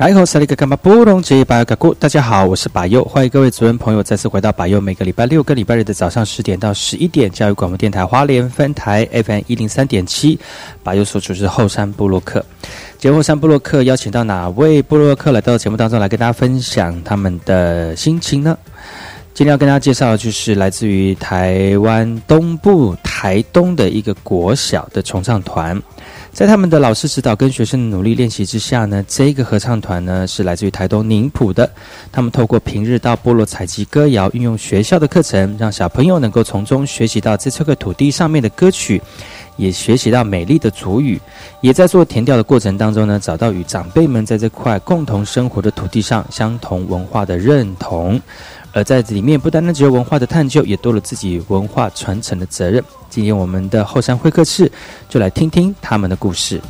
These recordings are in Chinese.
来后，萨利格干巴布隆吉巴嘎古，大家好，我是巴佑，欢迎各位主人朋友再次回到巴佑。每个礼拜六跟礼拜日的早上十点到十一点，教育广播电台花莲分台 FM 一零三点七，巴佑所主持后山部落客。节目后山部落客邀请到哪位部落客来到节目当中来跟大家分享他们的心情呢？今天要跟大家介绍的就是来自于台湾东部台东的一个国小的重唱团。在他们的老师指导跟学生的努力练习之下呢，这个合唱团呢是来自于台东宁浦的。他们透过平日到部落采集歌谣，运用学校的课程，让小朋友能够从中学习到这这块土地上面的歌曲，也学习到美丽的族语，也在做填调的过程当中呢，找到与长辈们在这块共同生活的土地上相同文化的认同。而在里面，不单单只有文化的探究，也多了自己文化传承的责任。今天我们的后山会客室，就来听听他们的故事。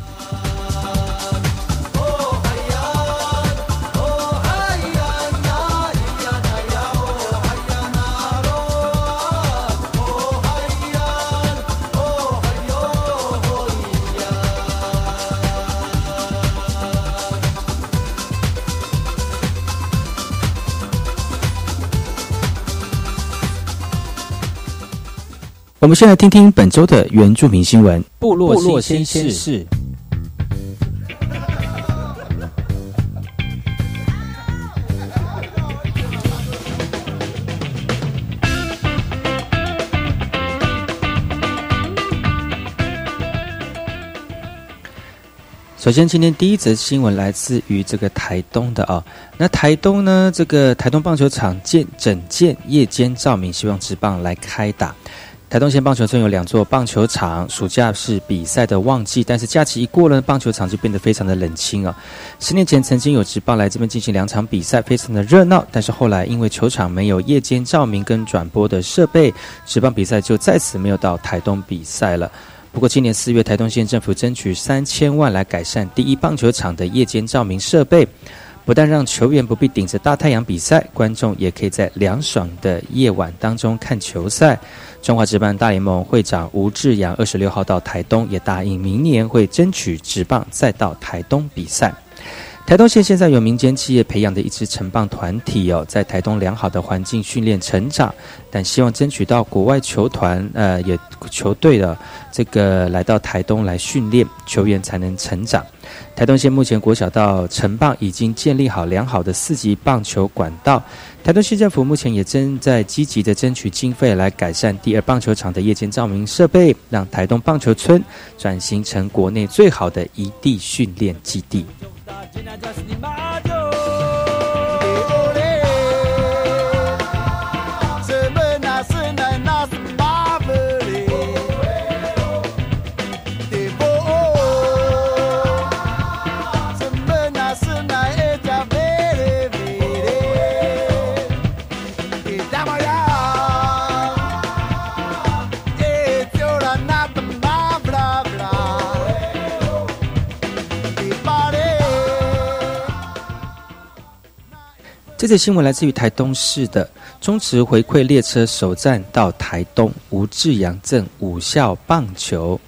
我们先来听听本周的原住民新闻。部落新鲜事。首先，今天第一则新闻来自于这个台东的啊。那台东呢，这个台东棒球场建整建夜间照明，希望直棒来开打。台东县棒球村有两座棒球场，暑假是比赛的旺季，但是假期一过了，棒球场就变得非常的冷清啊。十年前曾经有职棒来这边进行两场比赛，非常的热闹，但是后来因为球场没有夜间照明跟转播的设备，职棒比赛就再次没有到台东比赛了。不过今年四月，台东县政府争取三千万来改善第一棒球场的夜间照明设备。不但让球员不必顶着大太阳比赛，观众也可以在凉爽的夜晚当中看球赛。中华职棒大联盟会长吴志阳二十六号到台东，也答应明年会争取职棒再到台东比赛。台东县现在有民间企业培养的一支城棒团体哦，在台东良好的环境训练成长，但希望争取到国外球团呃也球队的这个来到台东来训练球员才能成长。台东县目前国小到城棒已经建立好良好的四级棒球管道。台东县政府目前也正在积极的争取经费来改善第二棒球场的夜间照明设备，让台东棒球村转型成国内最好的一地训练基地。Cenazesini madu 这则新闻来自于台东市的中职回馈列车首站到台东吴志阳镇五校棒球。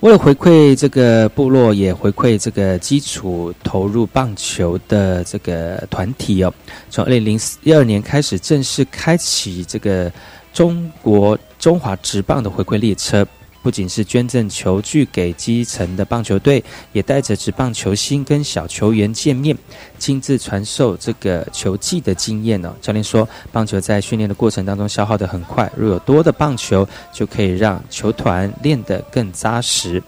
为了回馈这个部落，也回馈这个基础投入棒球的这个团体哦，从二零零一二年开始正式开启这个中国中华职棒的回馈列车。不仅是捐赠球具给基层的棒球队，也带着职棒球星跟小球员见面，亲自传授这个球技的经验呢。教练说，棒球在训练的过程当中消耗的很快，若有多的棒球，就可以让球团练得更扎实。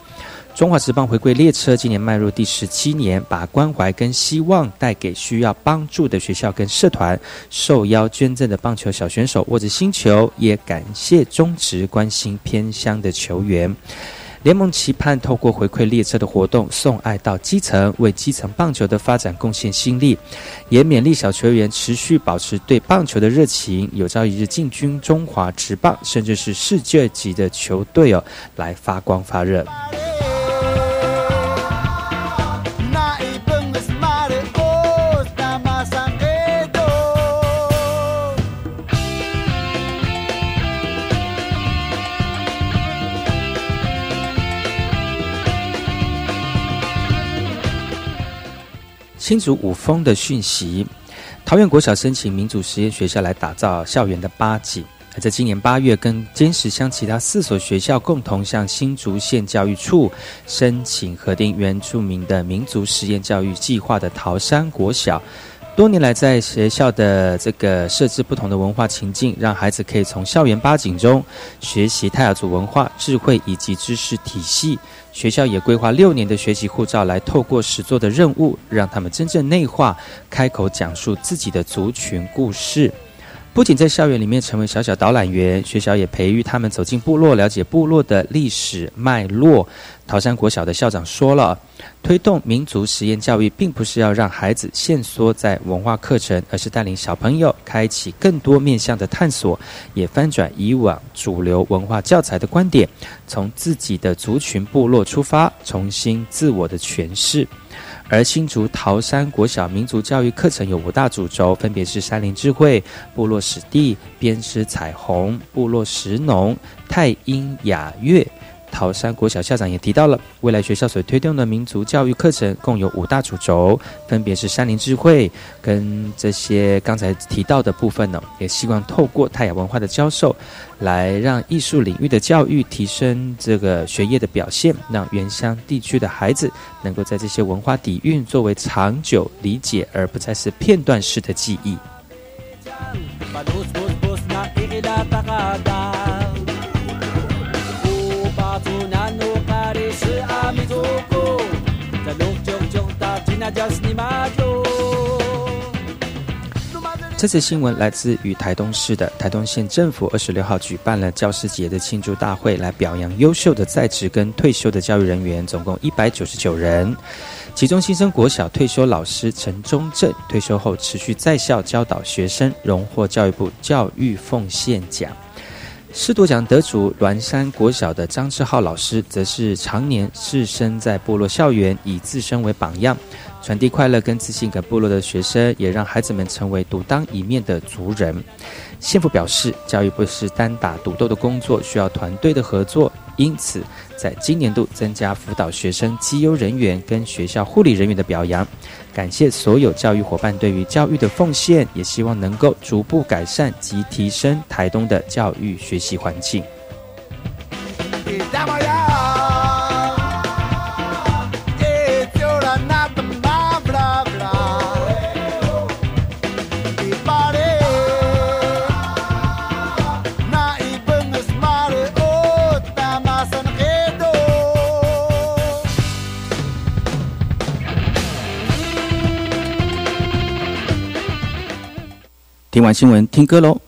中华职棒回归列车今年迈入第十七年，把关怀跟希望带给需要帮助的学校跟社团。受邀捐赠的棒球小选手握着新球，也感谢中职关心偏乡的球员。联盟期盼透过回馈列车的活动，送爱到基层，为基层棒球的发展贡献心力，也勉励小球员持续保持对棒球的热情，有朝一日进军中华职棒，甚至是世界级的球队哦，来发光发热。新竹五峰的讯息，桃园国小申请民主实验学校来打造校园的八景。在今年八月，跟尖石乡其他四所学校共同向新竹县教育处申请核定原住民的民族实验教育计划的桃山国小。多年来，在学校的这个设置不同的文化情境，让孩子可以从校园八景中学习泰雅族文化、智慧以及知识体系。学校也规划六年的学习护照，来透过实作的任务，让他们真正内化、开口讲述自己的族群故事。不仅在校园里面成为小小导览员，学校也培育他们走进部落，了解部落的历史脉络。桃山国小的校长说了，推动民族实验教育，并不是要让孩子限缩在文化课程，而是带领小朋友开启更多面向的探索，也翻转以往主流文化教材的观点，从自己的族群部落出发，重新自我的诠释。而新竹桃山国小民族教育课程有五大主轴，分别是山林智慧、部落史地、编织彩虹、部落石农、太阴雅乐。桃山国小校长也提到了，未来学校所推动的民族教育课程共有五大主轴，分别是山林智慧跟这些刚才提到的部分呢，也希望透过泰雅文化的教授，来让艺术领域的教育提升这个学业的表现，让原乡地区的孩子能够在这些文化底蕴作为长久理解，而不再是片段式的记忆。这次新闻来自于台东市的台东县政府，二十六号举办了教师节的庆祝大会，来表扬优秀的在职跟退休的教育人员，总共一百九十九人。其中新生国小退休老师陈忠正退休后持续在校教导学生，荣获教育部教育奉献奖。师铎奖得主栾山国小的张志浩老师，则是常年置身在部落校园，以自身为榜样，传递快乐跟自信给部落的学生，也让孩子们成为独当一面的族人。县府表示，教育不是单打独斗的工作，需要团队的合作。因此，在今年度增加辅导学生绩优人员跟学校护理人员的表扬，感谢所有教育伙伴对于教育的奉献，也希望能够逐步改善及提升台东的教育学习环境。听完新闻，听歌喽。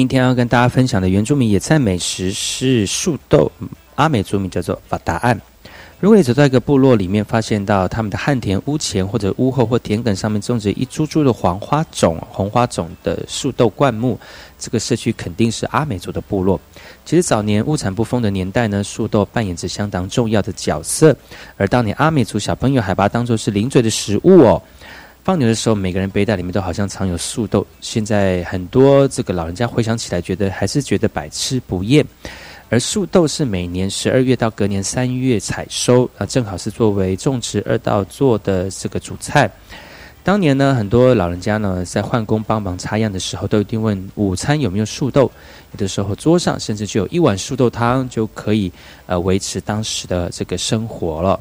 今天要跟大家分享的原住民野菜美食是树豆，阿美族名叫做法达案。如果你走到一个部落里面，发现到他们的旱田屋前或者屋后或田埂上面种着一株株的黄花种、红花种的树豆灌木，这个社区肯定是阿美族的部落。其实早年物产不丰的年代呢，树豆扮演着相当重要的角色。而当年阿美族小朋友还把它当作是零嘴的食物哦。放牛的时候，每个人背带里面都好像藏有树豆。现在很多这个老人家回想起来，觉得还是觉得百吃不厌。而树豆是每年十二月到隔年三月采收，啊，正好是作为种植二道做的这个主菜。当年呢，很多老人家呢在换工帮忙插秧的时候，都一定问午餐有没有树豆。有的时候桌上甚至就有一碗树豆汤，就可以呃维持当时的这个生活了。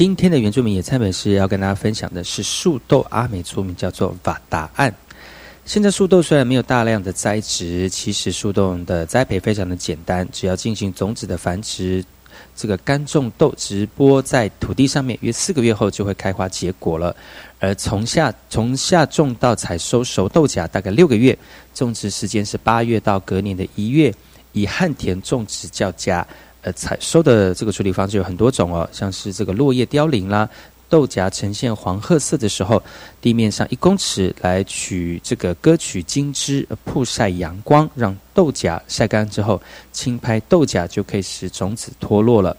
今天的原住民野菜美食要跟大家分享的是树豆，阿美族名叫做瓦达案。现在树豆虽然没有大量的栽植，其实树豆的栽培非常的简单，只要进行种子的繁殖。这个干种豆直播在土地上面，约四个月后就会开花结果了。而从下从下种到采收熟豆荚大概六个月，种植时间是八月到隔年的一月。以旱田种植较佳。呃，采收的这个处理方式有很多种哦，像是这个落叶凋零啦。豆荚呈现黄褐色的时候，地面上一公尺来取这个割取茎枝，曝晒阳光，让豆荚晒干之后，轻拍豆荚就可以使种子脱落了。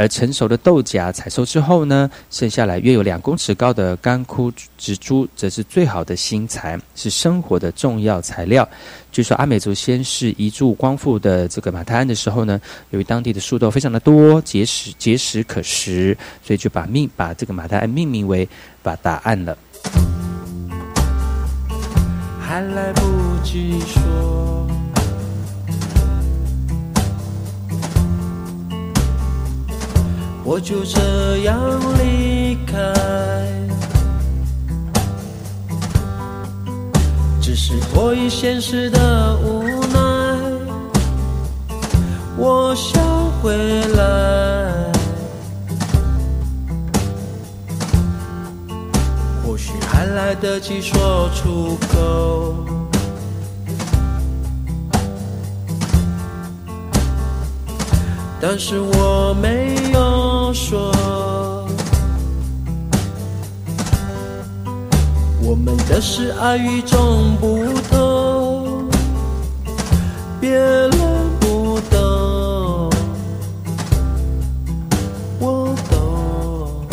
而成熟的豆荚采收之后呢，剩下来约有两公尺高的干枯植株，则是最好的新材，是生活的重要材料。据说阿美族先是移住光复的这个马太安的时候呢，由于当地的树豆非常的多，结实结实可食，所以就把命把这个马太安命名为把答案了。还来不及说。我就这样离开，只是迫于现实的无奈，我想回来，或许还来得及说出口。但是我没有说，我们的是爱与众不同，别人不懂，我懂。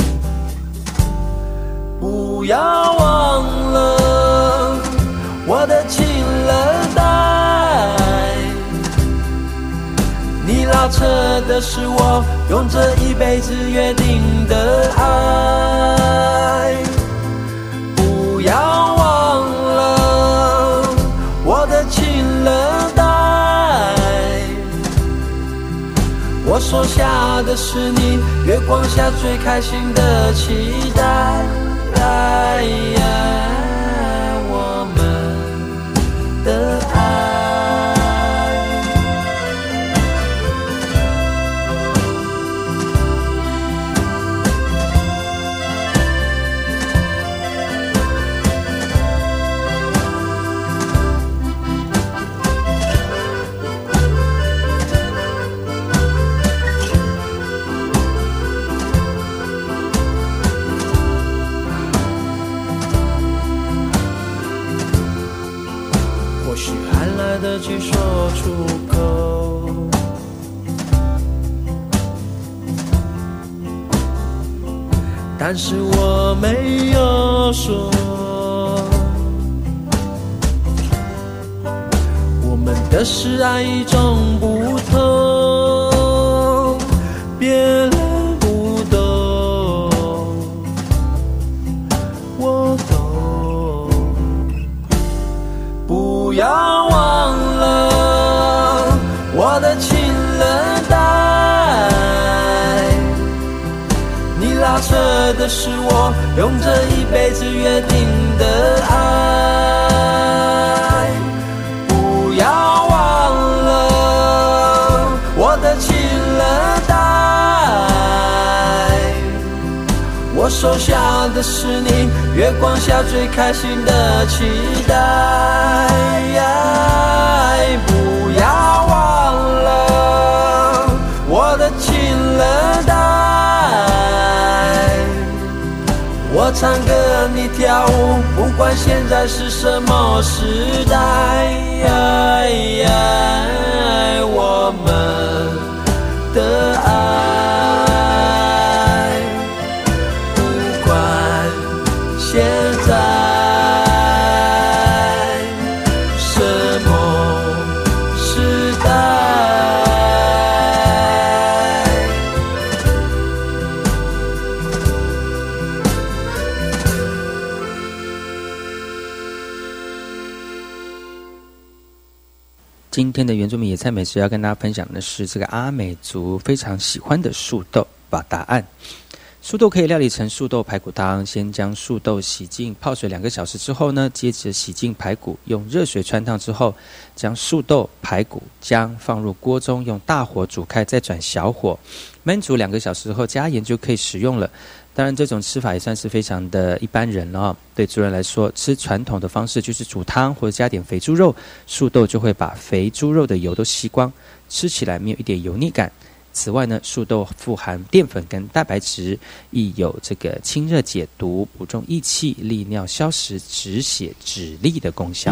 不要忘了我的情人带。拉扯的是我用这一辈子约定的爱，不要忘了我的情人带，我所下的是你月光下最开心的期待，但是我没有说，我们的事爱与众不同，别人不懂，我懂，不要。是我用这一辈子约定的爱。不要忘了我的情人，我收下的是你月光下最开心的期待。不要忘我唱歌你跳舞，不管现在是什么时代，我们的爱。今天的原住民野菜美食要跟大家分享的是这个阿美族非常喜欢的树豆。把答案，素豆可以料理成素豆排骨汤，先将素豆洗净泡水两个小时之后呢，接着洗净排骨，用热水穿烫之后，将素豆、排骨、姜放入锅中，用大火煮开，再转小火焖煮两个小时后，加盐就可以食用了。当然，这种吃法也算是非常的一般人了。对族人来说，吃传统的方式就是煮汤或者加点肥猪肉，素豆就会把肥猪肉的油都吸光，吃起来没有一点油腻感。此外呢，树豆富含淀粉跟蛋白质，亦有这个清热解毒、补中益气、利尿消食、止血止痢的功效。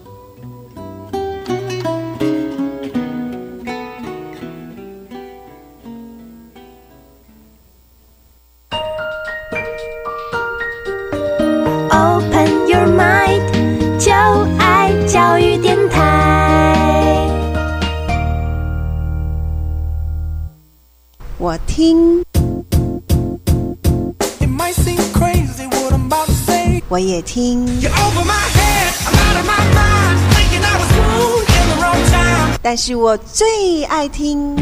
Wrong time. 但是我最爱听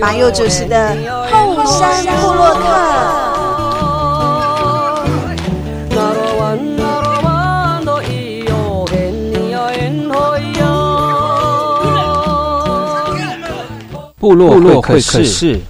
马佑主持的后山部落客。部落部落会客会客室。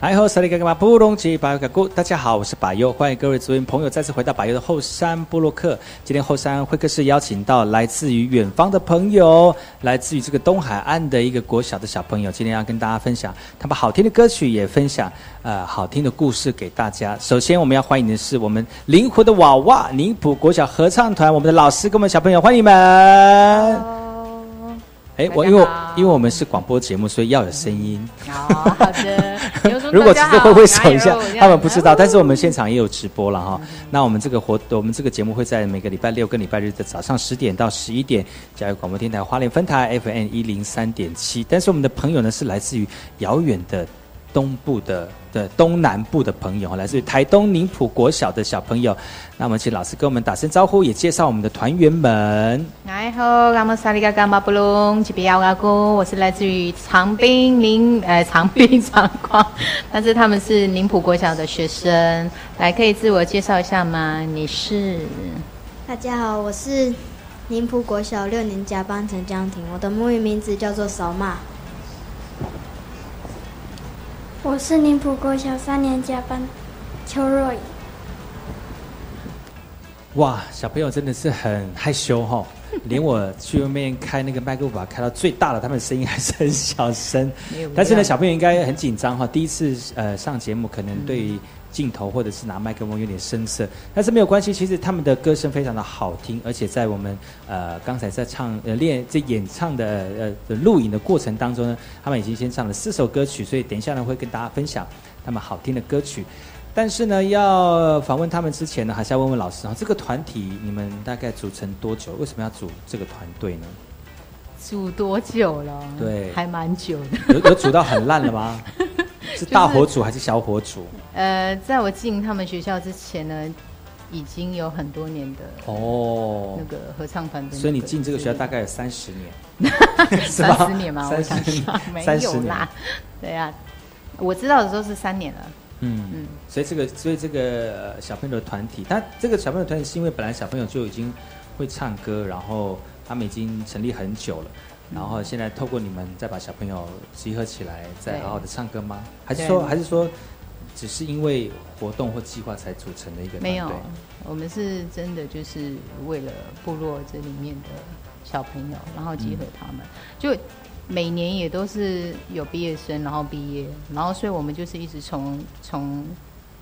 嗨吼，萨利嘎嘎马布隆吉巴尤嘎古，大家好，我是巴尤，欢迎各位族人朋友再次回到巴尤的后山部落克。今天后山会客室邀请到来自于远方的朋友，来自于这个东海岸的一个国小的小朋友，今天要跟大家分享他们好听的歌曲，也分享呃好听的故事给大家。首先我们要欢迎的是我们灵活的娃娃宁浦国小合唱团，我们的老师跟我们小朋友欢迎你们。哎，我因为因为我们是广播节目，所以要有声音。好好的，如果只是挥挥手一下他们不知道。但是我们现场也有直播了哈。那我们这个活，我们这个节目会在每个礼拜六跟礼拜日的早上十点到十一点，加入广播电台花莲分台 FM 一零三点七。但是我们的朋友呢，是来自于遥远的东部的的东南部的朋友，来自于台东宁浦国小的小朋友。那我们请老师跟我们打声招呼，也介绍我们的团员们。哎好，我们萨利嘎嘎马布隆吉比亚阿姑，我是来自于长滨宁呃长滨长光，但是他们是宁浦国小的学生，来可以自我介绍一下吗？你是？大家好，我是宁浦国小六年甲班陈江婷，我的母语名字叫做扫骂。我是宁浦国小三年甲班邱若颖。哇，小朋友真的是很害羞哈、连我去外面开那个麦克风，把它开到最大了，他们的声音还是很小声。但是呢，小朋友应该很紧张哈，第一次呃上节目，可能对于镜头或者是拿麦克风有点生涩，但是没有关系，其实他们的歌声非常的好听，而且在我们呃刚才在唱呃练这演唱的呃的录影的过程当中呢，他们已经先唱了四首歌曲，所以等一下呢会跟大家分享他们好听的歌曲。但是呢，要访问他们之前呢，还是要问问老师啊，这个团体你们大概组成多久？为什么要组这个团队呢？组多久了？对还蛮久的。有有组到很烂了吗？是大火煮还是小火煮？呃，在我进他们学校之前呢，已经有很多年的哦那，个合唱团的那个、所以你进这个学校大概有三十年，是三十年吗？我想30想，没30年有啦。对呀、我知道的时候是三年了。嗯嗯所以这个所以这个呃小朋友的团体，他这个小朋友团体是因为本来小朋友就已经会唱歌，然后他们已经成立很久了。然后现在透过你们再把小朋友集合起来，再好好的唱歌吗？还是说还是说，只是因为活动或计划才组成的一个？没有，我们是真的就是为了部落这里面的小朋友，然后集合他们，就每年也都是有毕业生，然后毕业，然后所以我们就是一直从从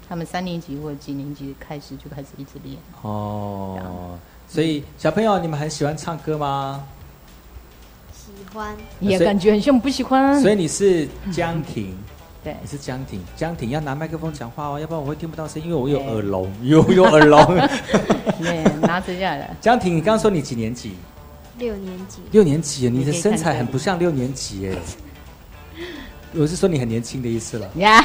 他们三年级或者几年级开始就开始一直练。哦，所以小朋友，你们很喜欢唱歌吗？也感觉很像不喜欢，所以你是江婷，对你是江婷，江婷要拿麦克风讲话哦，要不然我会听不到声音，因为我有耳聋，有有耳聋。对，拿着下来。江婷，你刚刚说你几年级？六年级，六年级，你的身材很不像六年级耶。我是说你很年轻的意思了。呀，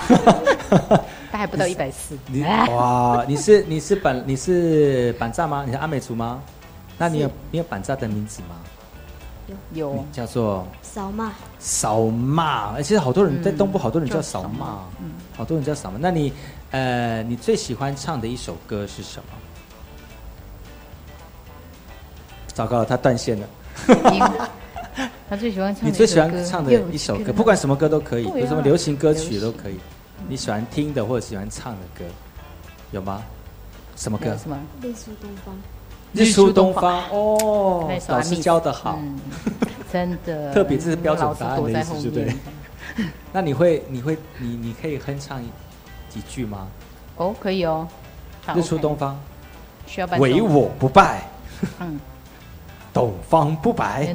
他还不到一百四。你哇，你是你是板你是板炸吗？你是阿美族吗？那你有你有板炸的名字吗？有你叫做扫码，扫骂，而且好多人在嗯东部，好多人叫叫扫骂，嗯好多人叫扫骂。那你呃，你最喜欢唱的一首歌是什么？糟糕了，他断线了。他最喜欢唱的一首歌。你最喜欢唱的一首歌，不管什么歌都可以，对啊比如什么流行歌曲都可以。你喜欢听的或者喜欢唱的歌，有吗？什么歌？什么？日出东方，日出东方哦老师教的好。嗯，真的。特别这是标准答案的意思就对面。那你会你会你你可以哼唱几句吗？哦，可以哦。日出东方，需要唯我不败，嗯，东方不败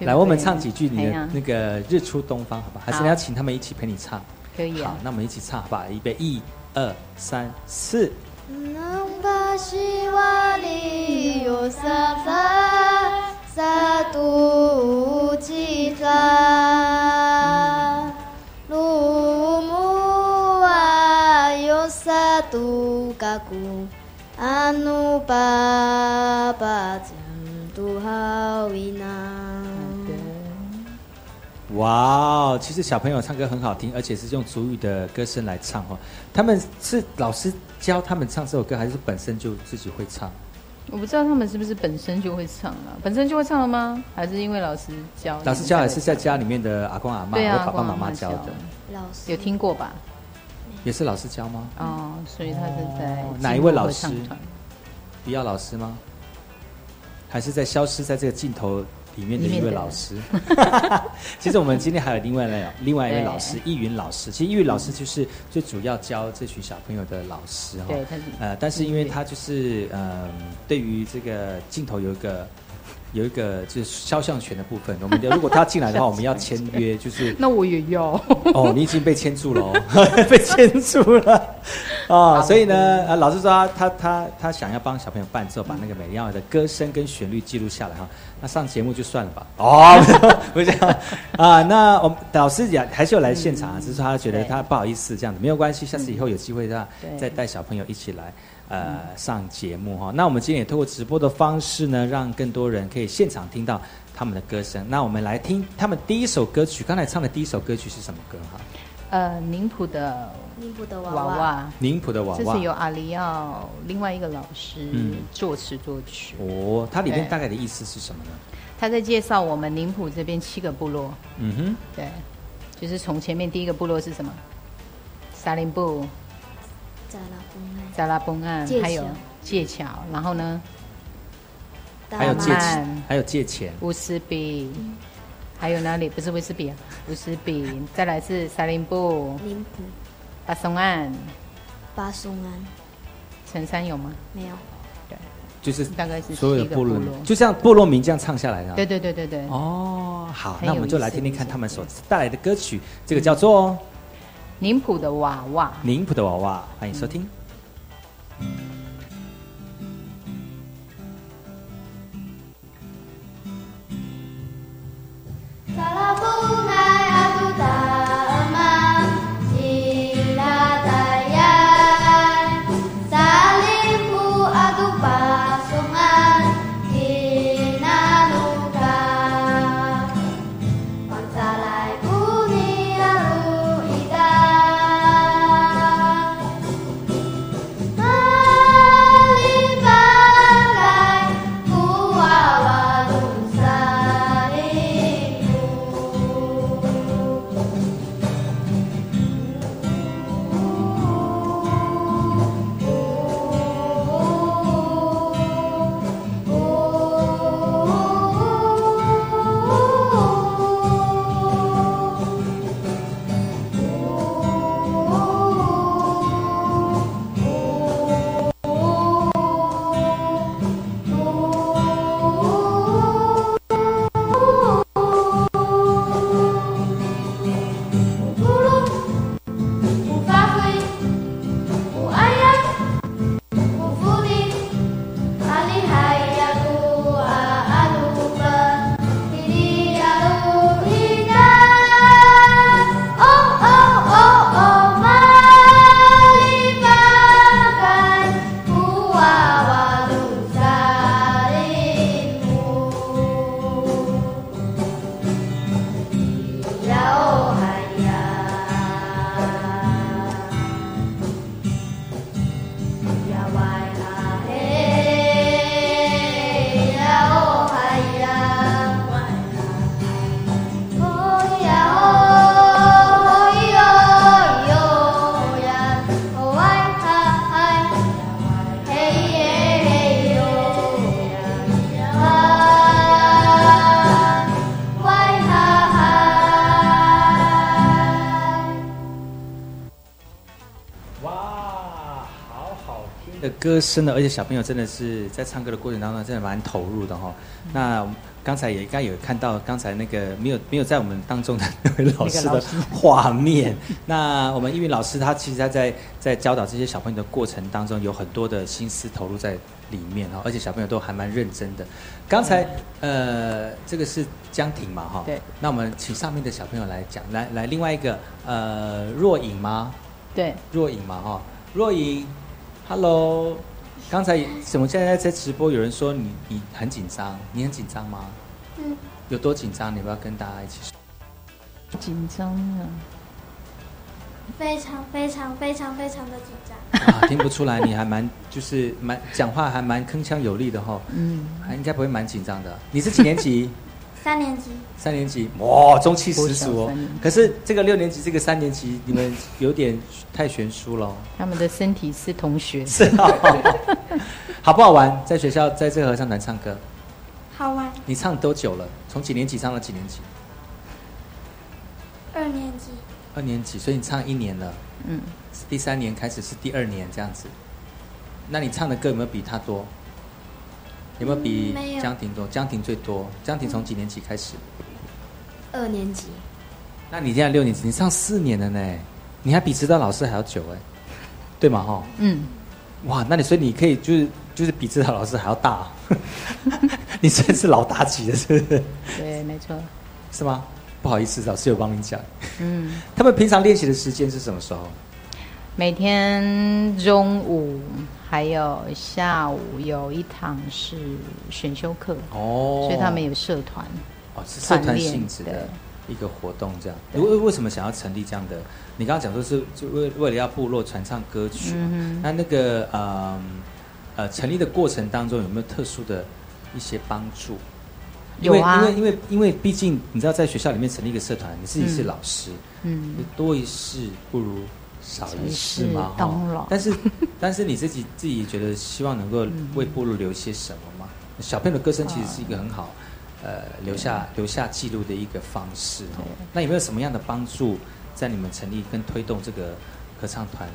来，我们唱几句你的那个《日出东方》，好吧？还是你要请他们一起陪你唱？可以好，。那我们一起唱，好吧？预备，一、二、三、四。Nambasi wali yosasa satu cita Lumua yosatu kaku anu papa tu hawina 哇哦，其实小朋友唱歌很好听，而且是用主语的歌声来唱哦。他们是老师教他们唱这首歌，还是本身就自己会唱？我不知道他们是不是本身就会唱啊？本身就会唱了吗？还是因为老师教？老师教还是在家里面的阿公阿妈对啊，或爸爸妈妈教的？老师有听过吧？也是老师教吗？哦，所以他是在哦哪一位老师经络合唱团比较老师吗？还是在消失在这个镜头里面的一位老师？其实我们今天还有另外一另外一位老师，易云老师。其实易云老师就是最主要教这群小朋友的老师哈。对，他呃，但是因为他就是嗯、对于这个镜头有一个有一个就是肖像权的部分，我们 如果他进来的话，我们要签约，就是那我也要。哦，你已经被签住了哦，被签住了哦，所以呢，呃，老师说他他他他想要帮小朋友伴奏，把那个美妙的歌声跟旋律记录下来哈。那上节目就算了吧。哦，不是这样啊。那我们老师也还是有来现场啊，只是说他觉得他不好意思这样子，没有关系，下次以后有机会让对再带小朋友一起来。呃，上节目哈，那我们今天也透过直播的方式呢，让更多人可以现场听到他们的歌声。那我们来听他们第一首歌曲，刚才唱的第一首歌曲是什么歌哈？呃，宁普的的娃娃。娃，娃，宁普的娃娃。这是由阿里奥另外一个老师嗯。作词作曲。哦，它里面大概的意思是什么呢？他在介绍我们宁普这边七个部落，嗯哼，对，就是从前面第一个部落是什么？沙林布、扎拉崩岸，扎拉崩岸，还有桥界桥，然后呢，还有借慢钱，还有借钱，乌斯比，还有哪里？不是乌斯比啊，乌斯比，再来是沙林布、林普、巴松安，巴松安，陈山有吗？没有，对，就是大概是所有的部落，就像部落民这样唱下来的。对对对对对。哦，好，那我们就来听听看他们所带来的歌曲，这个叫做《宁普的娃娃》，宁普的娃娃，欢迎收听。啦啦啦！歌声的，而且小朋友真的是在唱歌的过程当中真的蛮投入的哈、那刚才也应该有看到刚才那个没有没有在我们当中的那位老师的画面。那我们英语老师他其实他在在教导这些小朋友的过程当中，有很多的心思投入在里面哈，而且小朋友都还蛮认真的。刚才呃，这个是江婷嘛哈，对。那我们请上面的小朋友来讲，来来另外一个呃若影吗？对，若影嘛哈，若影，Hello，刚才怎么现在在直播？有人说你你很紧张，你很紧张吗？嗯，有多紧张？你要不要跟大家一起说？紧张啊，非常非常非常非常的紧张。啊，听不出来，你还蛮就是蛮讲话还蛮铿锵有力的哈，嗯，还应该不会蛮紧张的。你是几年级？三年级，三年级，哇，中气十足哦。可是这个六年级，这个三年级，你们有点太悬殊了哦。他们的身体是同学，是啊，好不好玩？在学校在这个合唱团唱歌，好玩。你唱多久了？从几年级唱到几年级？二年级，二年级，所以你唱一年了。嗯，第三年开始是第二年这样子。那你唱的歌有没有比他多？有没有比江婷多？江婷最多。江婷从几年级开始？二年级，那你现在六年级，你上四年了呢，你还比指导老师还要久哎，对吗？哈，嗯，哇，那你所以你可以就是就是比指导老师还要大，你真是老大级的，是不是？对，没错，是吗？不好意思，老师有帮你讲。嗯，他们平常练习的时间是什么时候？每天中午还有下午有一堂是选修课，哦。所以他们有社团，哦是社团性质的一个活动，这样。对。为为什么想要成立这样的？你刚刚讲说是就为为了要部落传唱歌曲，嗯那那个呃呃成立的过程当中有没有特殊的一些帮助？因为有啊。因为因为因为毕竟你知道，在学校里面成立一个社团，你自己是嗯。老师，嗯，多一事不如少一事但是 但是你自己自己觉得希望能够为部落留些什么吗？小朋友的歌声其实是一个很好，呃，留下留下记录的一个方式哦。那有没有什么样的帮助在你们成立跟推动这个合唱团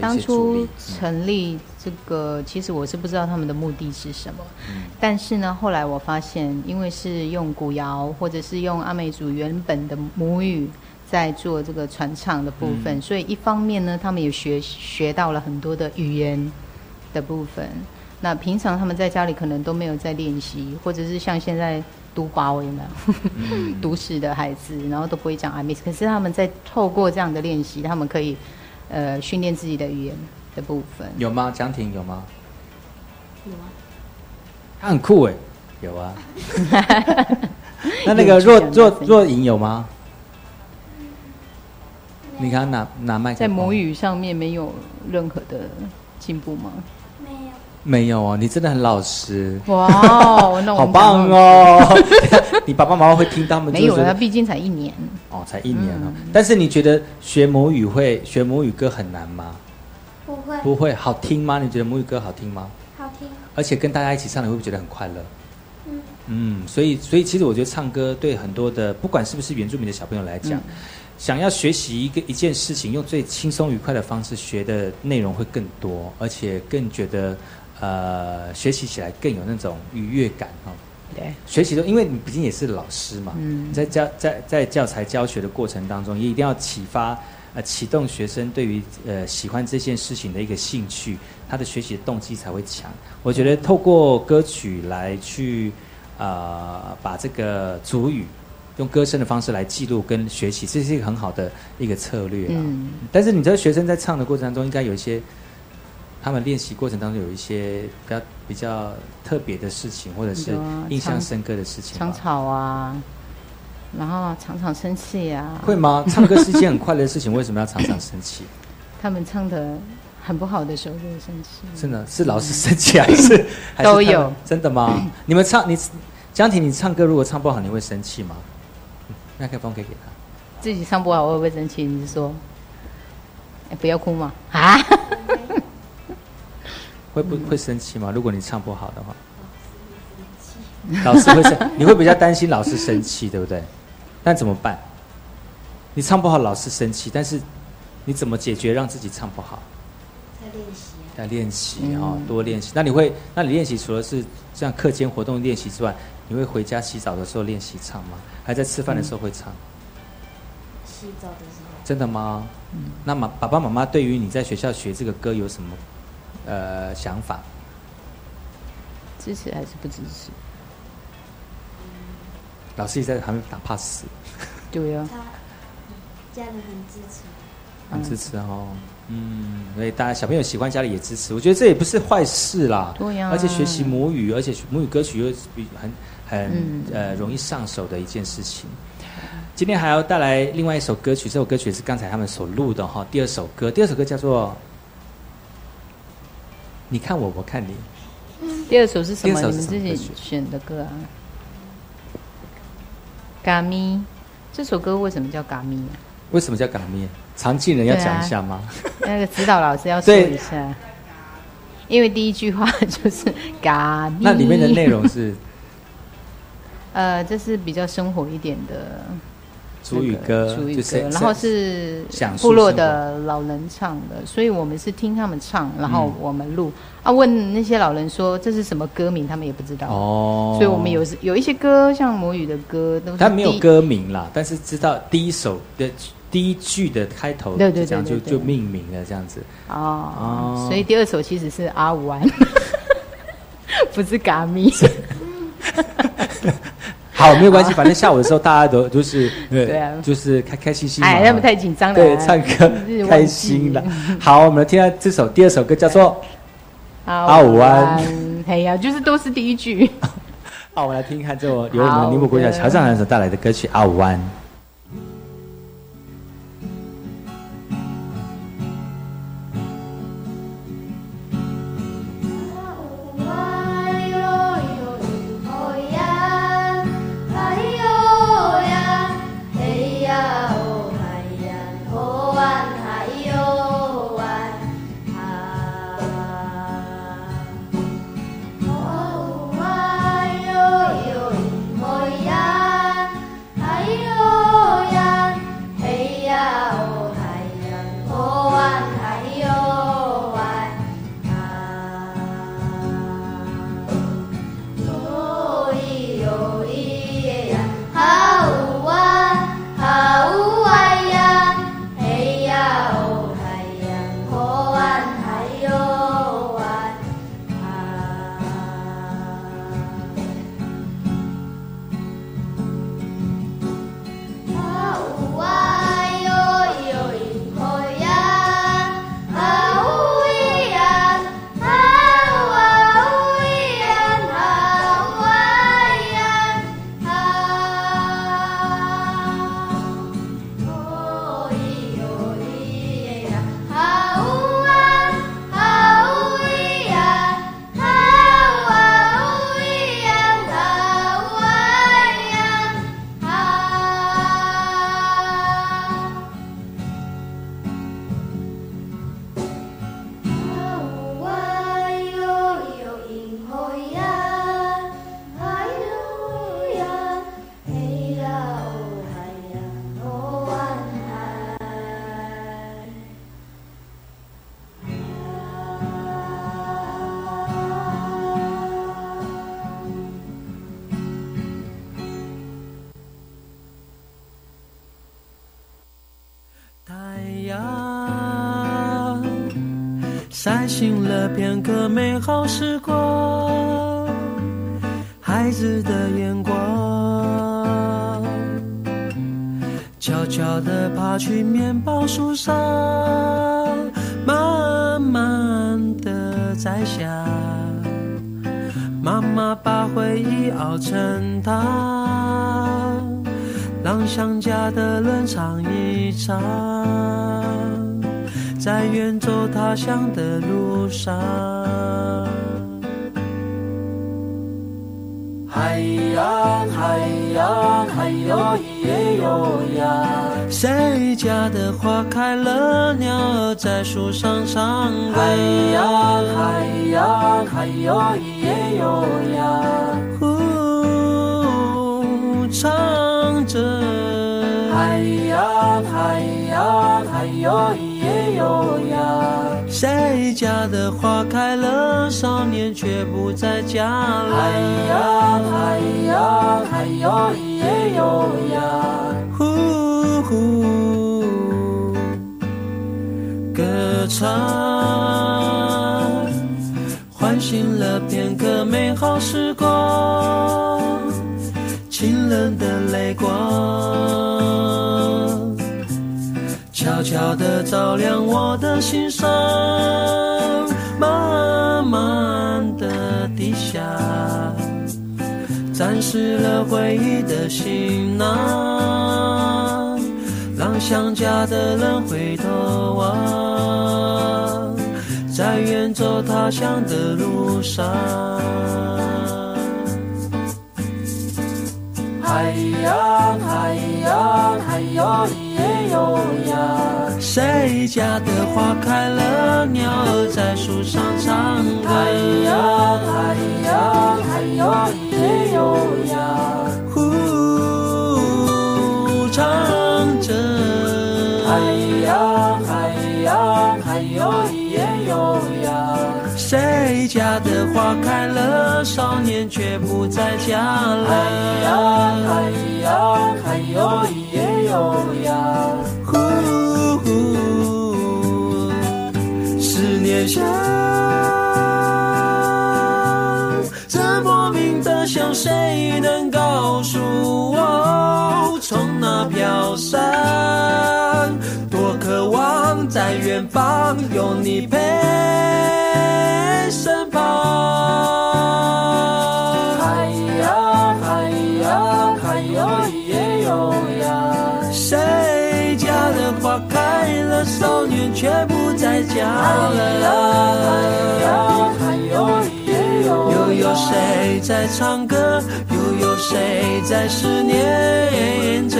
当初成立这个，其实我是不知道他们的目的是什么。嗯。但是呢，后来我发现，因为是用古谣或者是用阿美族原本的母语在做这个传唱的部分，嗯所以一方面呢，他们也学学到了很多的语言的部分。那平常他们在家里可能都没有在练习，或者是像现在读华文了，嗯 读史的孩子，然后都不会讲 I miss，，可是他们在透过这样的练习，他们可以呃训练自己的语言的部分。有吗？江婷有吗？有啊，他很酷哎，有啊。那那个若若若影有吗？你看拿拿麦克在母语上面没有任何的进步吗？没有。没有哦，你真的很老实。哇哦，那我好棒哦！你爸爸妈妈会听他们没有了，他毕竟才一年。哦，才一年哦。嗯但是你觉得学母语会学母语歌很难吗？不会，不会，好听吗？你觉得母语歌好听吗？好听。而且跟大家一起唱，你会不会觉得很快乐？嗯，嗯，所以所以其实我觉得唱歌对很多的，不管是不是原住民的小朋友来讲，想要学习一个一件事情，用最轻松愉快的方式学的内容会更多，而且更觉得呃学习起来更有那种愉悦感哦。对，学习的，因为你毕竟也是老师嘛，嗯你在教在在教材教学的过程当中，也一定要启发呃启动学生对于呃喜欢这件事情的一个兴趣，他的学习的动机才会强。我觉得透过歌曲来去呃把这个主语用歌声的方式来记录跟学习，这是一个很好的一个策略啊。嗯，但是你知道学生在唱的过程当中，应该有一些他们练习过程当中有一些比较比较特别的事情，或者是印象深刻的事情吗。常吵啊，然后常常生气啊。会吗？唱歌是一件很快乐的事情，为什么要常常生气？他们唱的很不好的时候就会生气。真的是老师生气还是 都有？真的吗？你们唱你江婷，你唱歌如果唱不好，你会生气吗？嗯麦克风可以给他。自己唱不好会不会生气？你是说？哎，不要哭嘛！啊，会不会生气吗？如果你唱不好的话，老师会生，你会比较担心老师生气，对不对？那怎么办？你唱不好，老师生气，但是你怎么解决让自己唱不好？在练习啊。要练习哦，多练习。那你会，那你练习除了是这样课间活动练习之外，你会回家洗澡的时候练习唱吗？还在吃饭的时候会唱？洗澡的时候。真的吗？那妈爸爸妈妈对于你在学校学这个歌有什么呃想法？支持还是不支持？老师也在旁边打 pass。对呀。他家人很支持。很支持哦，嗯，所以大家小朋友喜欢，家里也支持，我觉得这也不是坏事啦。对呀。而且学习母语，而且母语歌曲又比很很呃容易上手的一件事情。今天还要带来另外一首歌曲，这首歌曲是刚才他们所录的哈。第二首歌，第二首歌叫做《你看我，我看你》。第二首是什么？你们自己选的歌啊？嘎咪，这首歌为什么叫嘎咪？为什么叫嘎咪？常进人要讲一下吗？那个指导老师要说一下，因为第一句话就是 嘎咪。那里面的内容是？呃，这是比较生活一点的。主语歌，主语歌，然后是部落的老人唱的，所以我们是听他们唱，然后我们录啊。问那些老人说这是什么歌名，他们也不知道哦。所以我们有有一些歌，像母语的歌，都他没有歌名啦，但是知道第一首的第一句的开头，对对，这样就就命名了这样子哦。所以第二首其实是阿五安，不是嘎咪。好，没有关系，反正下午的时候大家都就是 对啊，就是开开心心哎，那么太紧张了，对，唱歌 开心了。好，我们来听下这首第二首歌，叫做《阿五湾》。哎呀，就是都是第一句。好，我们来听一看这首由我们宁波国小乔上人所带来的歌曲《阿五湾》。悄悄地爬去面包树上，慢慢地摘下。妈妈把回忆熬成汤，让想家的人尝一尝。在远走他乡的路上，谁家的花开了，鸟儿在树上唱歌。海洋海洋海哟咿耶哟呀，呼唱着。海洋海洋海哟咿。谁家的花开了，少年却不在家了。嗨呀嗨呀嗨哟咿耶哟呀，呼呼，歌唱，唤醒了片刻美好时光，清冷的泪光。悄悄地照亮我的心上，慢慢地低下，沾湿了回忆的行囊，让想家的人回头望，在远走他乡的路上。嗨呀嗨呀嗨哟谁家的花开了，鸟儿在树上唱歌。嗨呀哎呀嗨哟咿耶哟呀，呼唱着。哎呀哎呀哎呀咿耶哟呀。谁家的花开了，少年却不在家了。哎呀哎呀嗨哟悠扬，呼呼，思念像这莫名的想，谁能告诉我，从哪飘散？多渴望在远方有你陪身少年却不在家了。又有谁在唱歌？又有谁在思念着？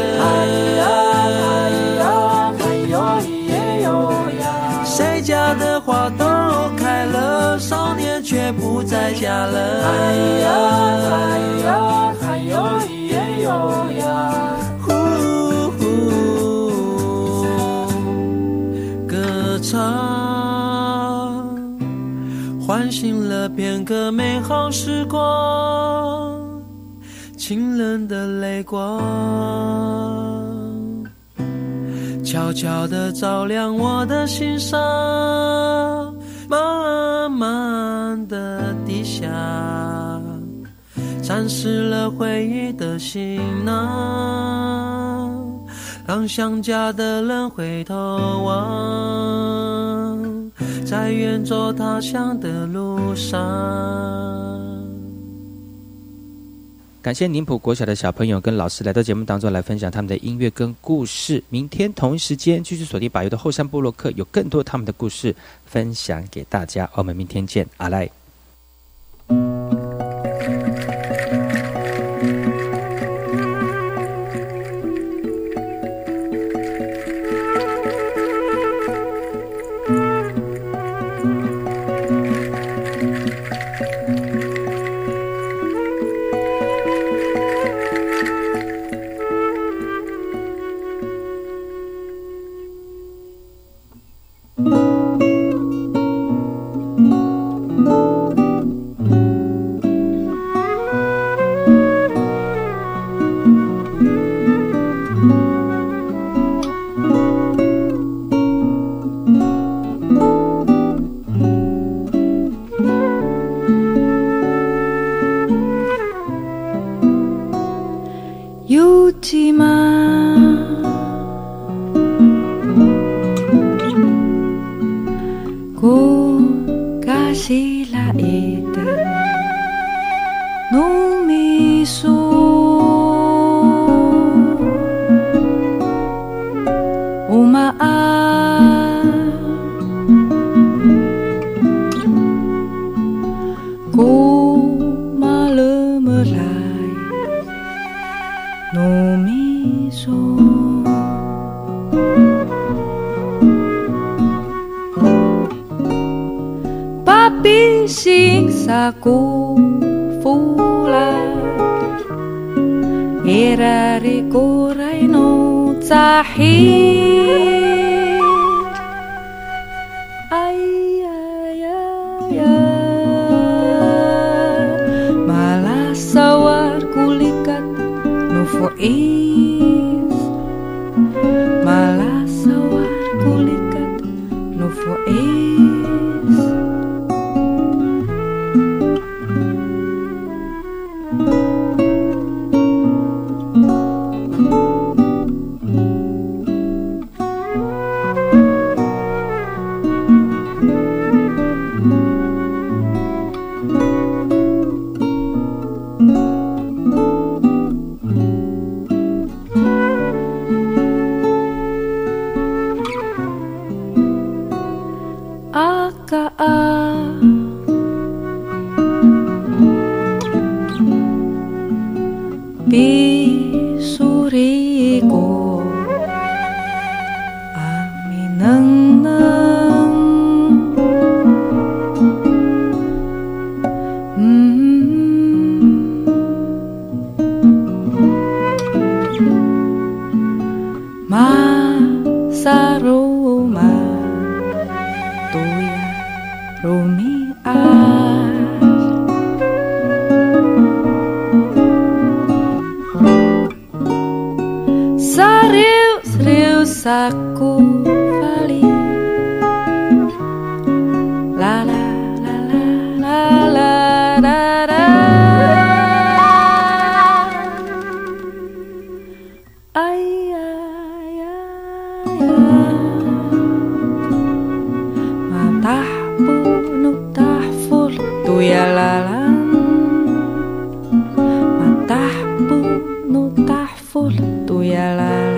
谁家的花都开了，少年却不在家了。哎呀哎呀哎呦咿耶呦呀，唱，唤醒了片刻美好时光，清冷的泪光。悄悄地照亮我的心上，慢慢地低下，沾湿了回忆的行囊，让想家的人回头望，在远走他乡的路上。感谢宁浦国小的小朋友跟老师来到节目当中来分享他们的音乐跟故事。明天同一时间继续锁定百优的后山部落客，有更多他们的故事分享给大家。我们明天见，阿赖。esa kufular Irari kurai no tsahir yalalan matah pun nutah full tu ya